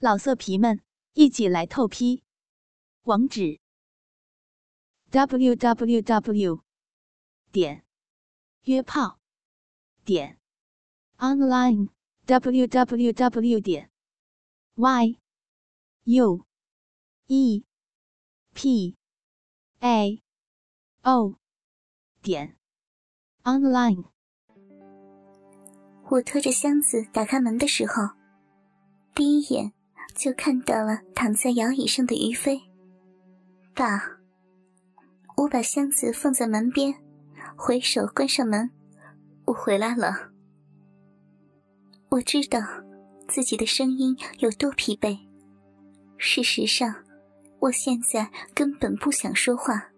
老色皮们，一起来透批！网址：w w w 点约炮点 online w w w 点 y u e p a o 点 online。我拖着箱子打开门的时候，第一眼。就看到了躺在摇椅上的于飞。爸，我把箱子放在门边，回手关上门。我回来了。我知道自己的声音有多疲惫。事实上，我现在根本不想说话。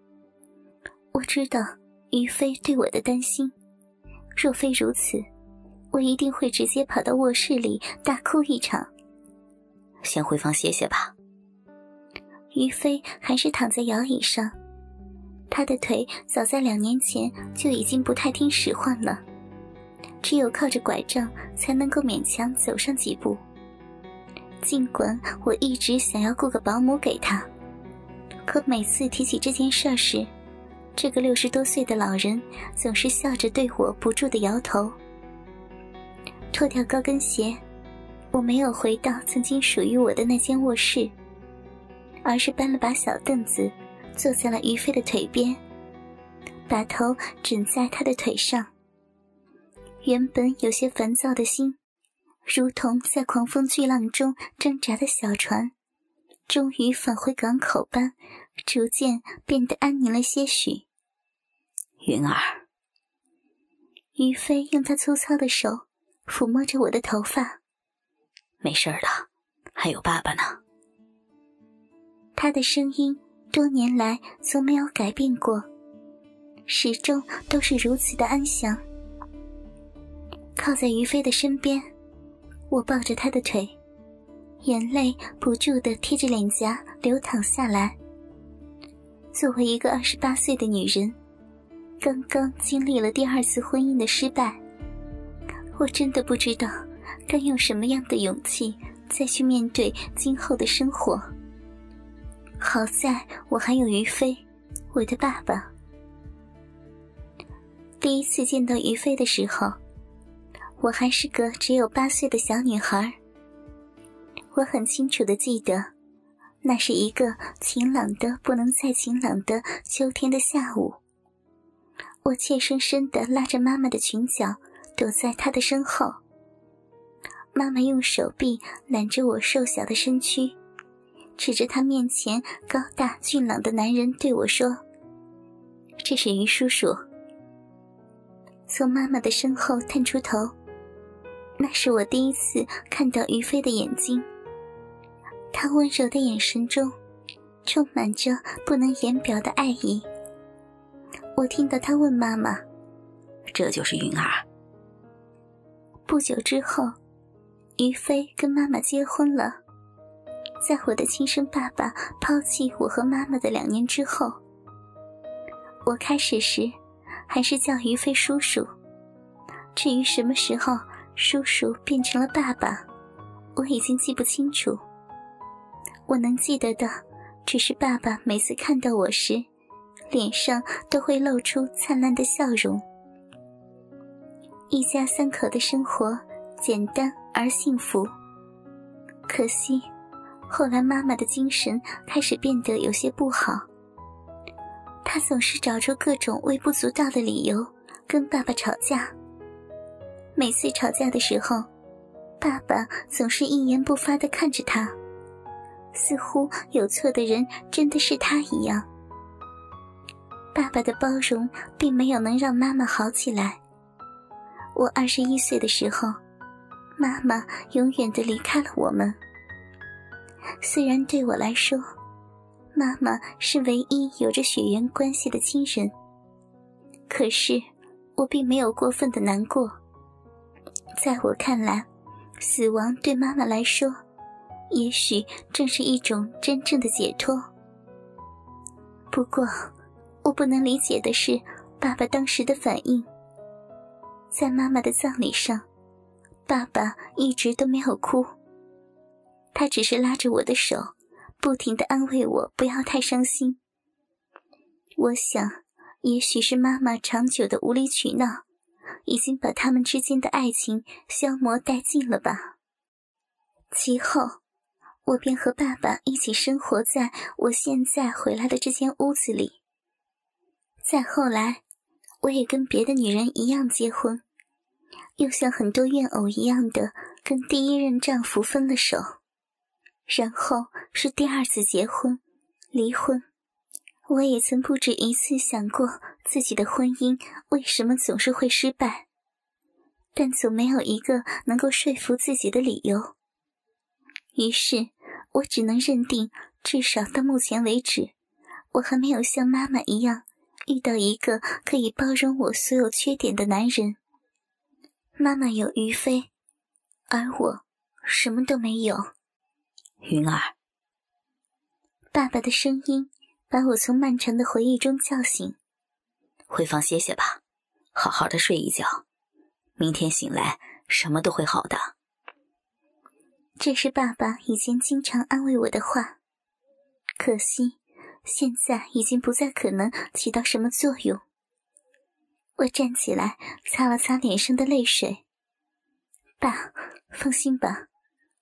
我知道于飞对我的担心。若非如此，我一定会直接跑到卧室里大哭一场。先回房歇歇吧。于飞还是躺在摇椅上，他的腿早在两年前就已经不太听使唤了，只有靠着拐杖才能够勉强走上几步。尽管我一直想要雇个保姆给他，可每次提起这件事时，这个六十多岁的老人总是笑着对我不住的摇头。脱掉高跟鞋。我没有回到曾经属于我的那间卧室，而是搬了把小凳子，坐在了于飞的腿边，把头枕在他的腿上。原本有些烦躁的心，如同在狂风巨浪中挣扎的小船，终于返回港口般，逐渐变得安宁了些许。云儿，于飞用他粗糙的手抚摸着我的头发。没事的，还有爸爸呢。他的声音多年来从没有改变过，始终都是如此的安详。靠在于飞的身边，我抱着他的腿，眼泪不住的贴着脸颊流淌下来。作为一个二十八岁的女人，刚刚经历了第二次婚姻的失败，我真的不知道。该用什么样的勇气再去面对今后的生活？好在我还有于飞，我的爸爸。第一次见到于飞的时候，我还是个只有八岁的小女孩。我很清楚的记得，那是一个晴朗的不能再晴朗的秋天的下午。我怯生生的拉着妈妈的裙角，躲在她的身后。妈妈用手臂揽着我瘦小的身躯，指着他面前高大俊朗的男人对我说：“这是于叔叔。”从妈妈的身后探出头，那是我第一次看到于飞的眼睛。他温柔的眼神中，充满着不能言表的爱意。我听到他问妈妈：“这就是云儿。”不久之后。于飞跟妈妈结婚了，在我的亲生爸爸抛弃我和妈妈的两年之后，我开始时还是叫于飞叔叔。至于什么时候叔叔变成了爸爸，我已经记不清楚。我能记得的，只是爸爸每次看到我时，脸上都会露出灿烂的笑容。一家三口的生活简单。而幸福。可惜，后来妈妈的精神开始变得有些不好。她总是找出各种微不足道的理由跟爸爸吵架。每次吵架的时候，爸爸总是一言不发的看着她，似乎有错的人真的是他一样。爸爸的包容并没有能让妈妈好起来。我二十一岁的时候。妈妈永远的离开了我们。虽然对我来说，妈妈是唯一有着血缘关系的亲人，可是我并没有过分的难过。在我看来，死亡对妈妈来说，也许正是一种真正的解脱。不过，我不能理解的是爸爸当时的反应。在妈妈的葬礼上。爸爸一直都没有哭。他只是拉着我的手，不停的安慰我不要太伤心。我想，也许是妈妈长久的无理取闹，已经把他们之间的爱情消磨殆尽了吧。其后，我便和爸爸一起生活在我现在回来的这间屋子里。再后来，我也跟别的女人一样结婚，又像很多怨偶一样的跟第一任丈夫分了手，然后是第二次结婚，离婚。我也曾不止一次想过自己的婚姻为什么总是会失败，但总没有一个能够说服自己的理由。于是，我只能认定，至少到目前为止，我还没有像妈妈一样遇到一个可以包容我所有缺点的男人。妈妈有于飞，而我什么都没有。云儿，爸爸的声音把我从漫长的回忆中叫醒。回房歇歇吧，好好的睡一觉，明天醒来什么都会好的。这是爸爸以前经常安慰我的话，可惜现在已经不再可能起到什么作用。我站起来，擦了擦脸上的泪水。爸，放心吧，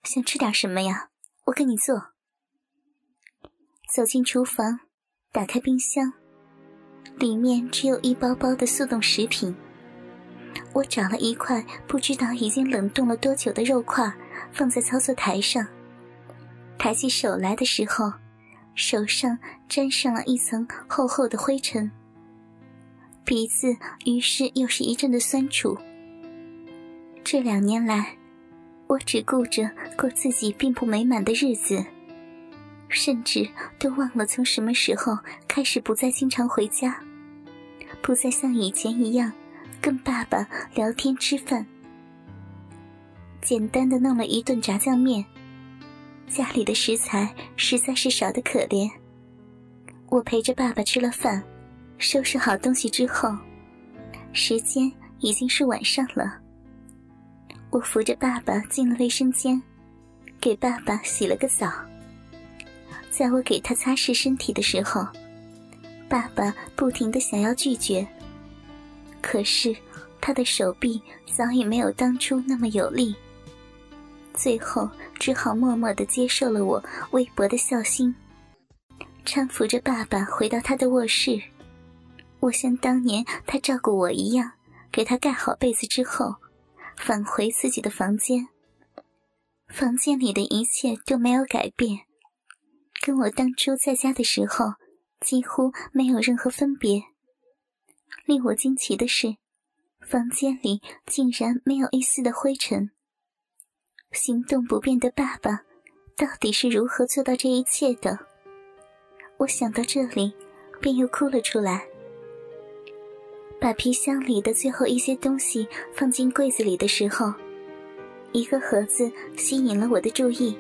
想吃点什么呀？我给你做。走进厨房，打开冰箱，里面只有一包包的速冻食品。我找了一块不知道已经冷冻了多久的肉块。放在操作台上，抬起手来的时候，手上沾上了一层厚厚的灰尘，鼻子于是又是一阵的酸楚。这两年来，我只顾着过自己并不美满的日子，甚至都忘了从什么时候开始不再经常回家，不再像以前一样跟爸爸聊天吃饭。简单的弄了一顿炸酱面。家里的食材实在是少得可怜。我陪着爸爸吃了饭，收拾好东西之后，时间已经是晚上了。我扶着爸爸进了卫生间，给爸爸洗了个澡。在我给他擦拭身体的时候，爸爸不停的想要拒绝，可是他的手臂早已没有当初那么有力。最后只好默默的接受了我微薄的孝心，搀扶着爸爸回到他的卧室。我像当年他照顾我一样，给他盖好被子之后，返回自己的房间。房间里的一切都没有改变，跟我当初在家的时候几乎没有任何分别。令我惊奇的是，房间里竟然没有一丝的灰尘。行动不便的爸爸，到底是如何做到这一切的？我想到这里，便又哭了出来。把皮箱里的最后一些东西放进柜子里的时候，一个盒子吸引了我的注意。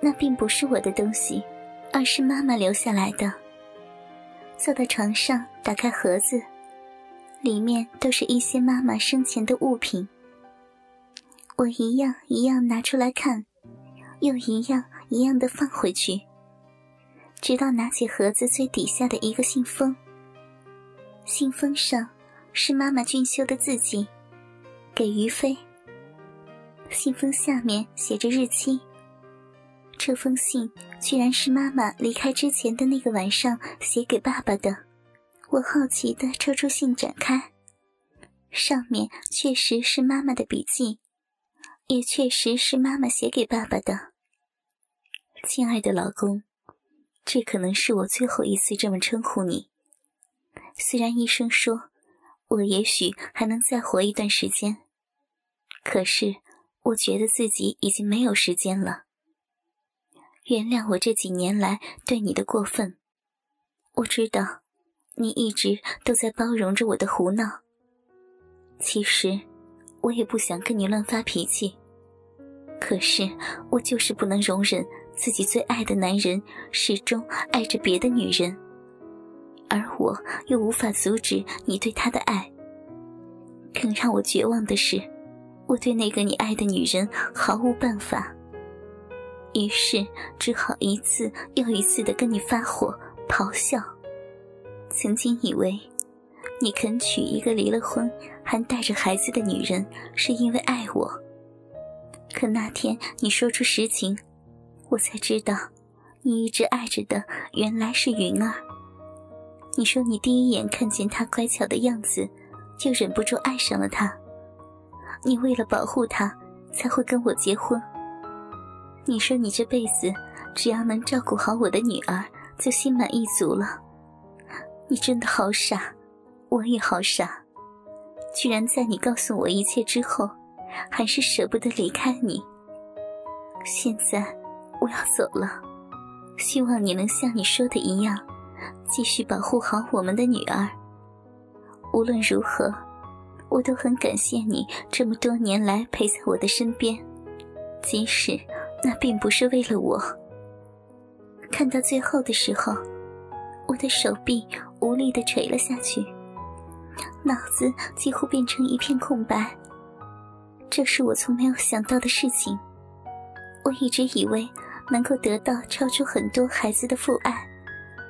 那并不是我的东西，而是妈妈留下来的。坐在床上，打开盒子，里面都是一些妈妈生前的物品。我一样一样拿出来看，又一样一样的放回去，直到拿起盒子最底下的一个信封。信封上是妈妈俊秀的字迹，给于飞。信封下面写着日期。这封信居然是妈妈离开之前的那个晚上写给爸爸的。我好奇的抽出信展开，上面确实是妈妈的笔记。也确实是妈妈写给爸爸的，亲爱的老公，这可能是我最后一次这么称呼你。虽然医生说我也许还能再活一段时间，可是我觉得自己已经没有时间了。原谅我这几年来对你的过分，我知道你一直都在包容着我的胡闹。其实。我也不想跟你乱发脾气，可是我就是不能容忍自己最爱的男人始终爱着别的女人，而我又无法阻止你对他的爱。更让我绝望的是，我对那个你爱的女人毫无办法。于是只好一次又一次的跟你发火咆哮。曾经以为，你肯娶一个离了婚还带着孩子的女人，是因为爱我。可那天你说出实情，我才知道，你一直爱着的原来是云儿。你说你第一眼看见他乖巧的样子，就忍不住爱上了他。你为了保护他，才会跟我结婚。你说你这辈子只要能照顾好我的女儿，就心满意足了。你真的好傻，我也好傻，居然在你告诉我一切之后，还是舍不得离开你。现在我要走了，希望你能像你说的一样，继续保护好我们的女儿。无论如何，我都很感谢你这么多年来陪在我的身边，即使那并不是为了我。看到最后的时候。我的手臂无力的垂了下去，脑子几乎变成一片空白。这是我从没有想到的事情。我一直以为能够得到超出很多孩子的父爱，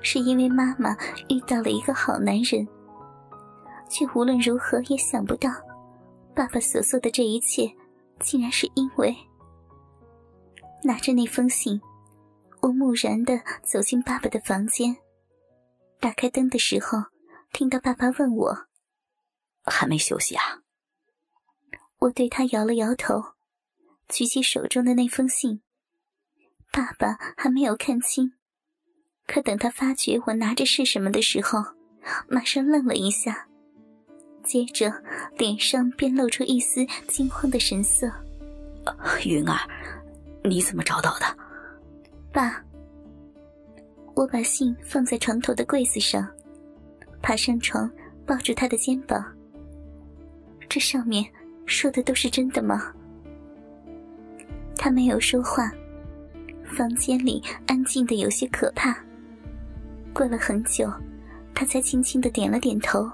是因为妈妈遇到了一个好男人，却无论如何也想不到，爸爸所做的这一切，竟然是因为拿着那封信，我木然的走进爸爸的房间。打开灯的时候，听到爸爸问我：“还没休息啊？”我对他摇了摇头，举起手中的那封信。爸爸还没有看清，可等他发觉我拿着是什么的时候，马上愣了一下，接着脸上便露出一丝惊慌的神色。“云儿，你怎么找到的？”爸。我把信放在床头的柜子上，爬上床，抱住他的肩膀。这上面说的都是真的吗？他没有说话，房间里安静的有些可怕。过了很久，他才轻轻的点了点头。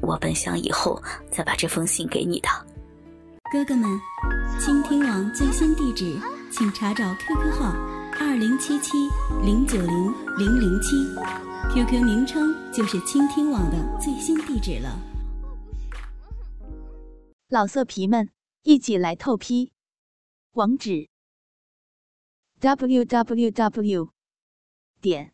我本想以后再把这封信给你的。哥哥们，倾听网最新地址，请查找 QQ 号。二零七七零九零零零七，QQ 名称就是倾听网的最新地址了。老色皮们，一起来透批！网址：w w w 点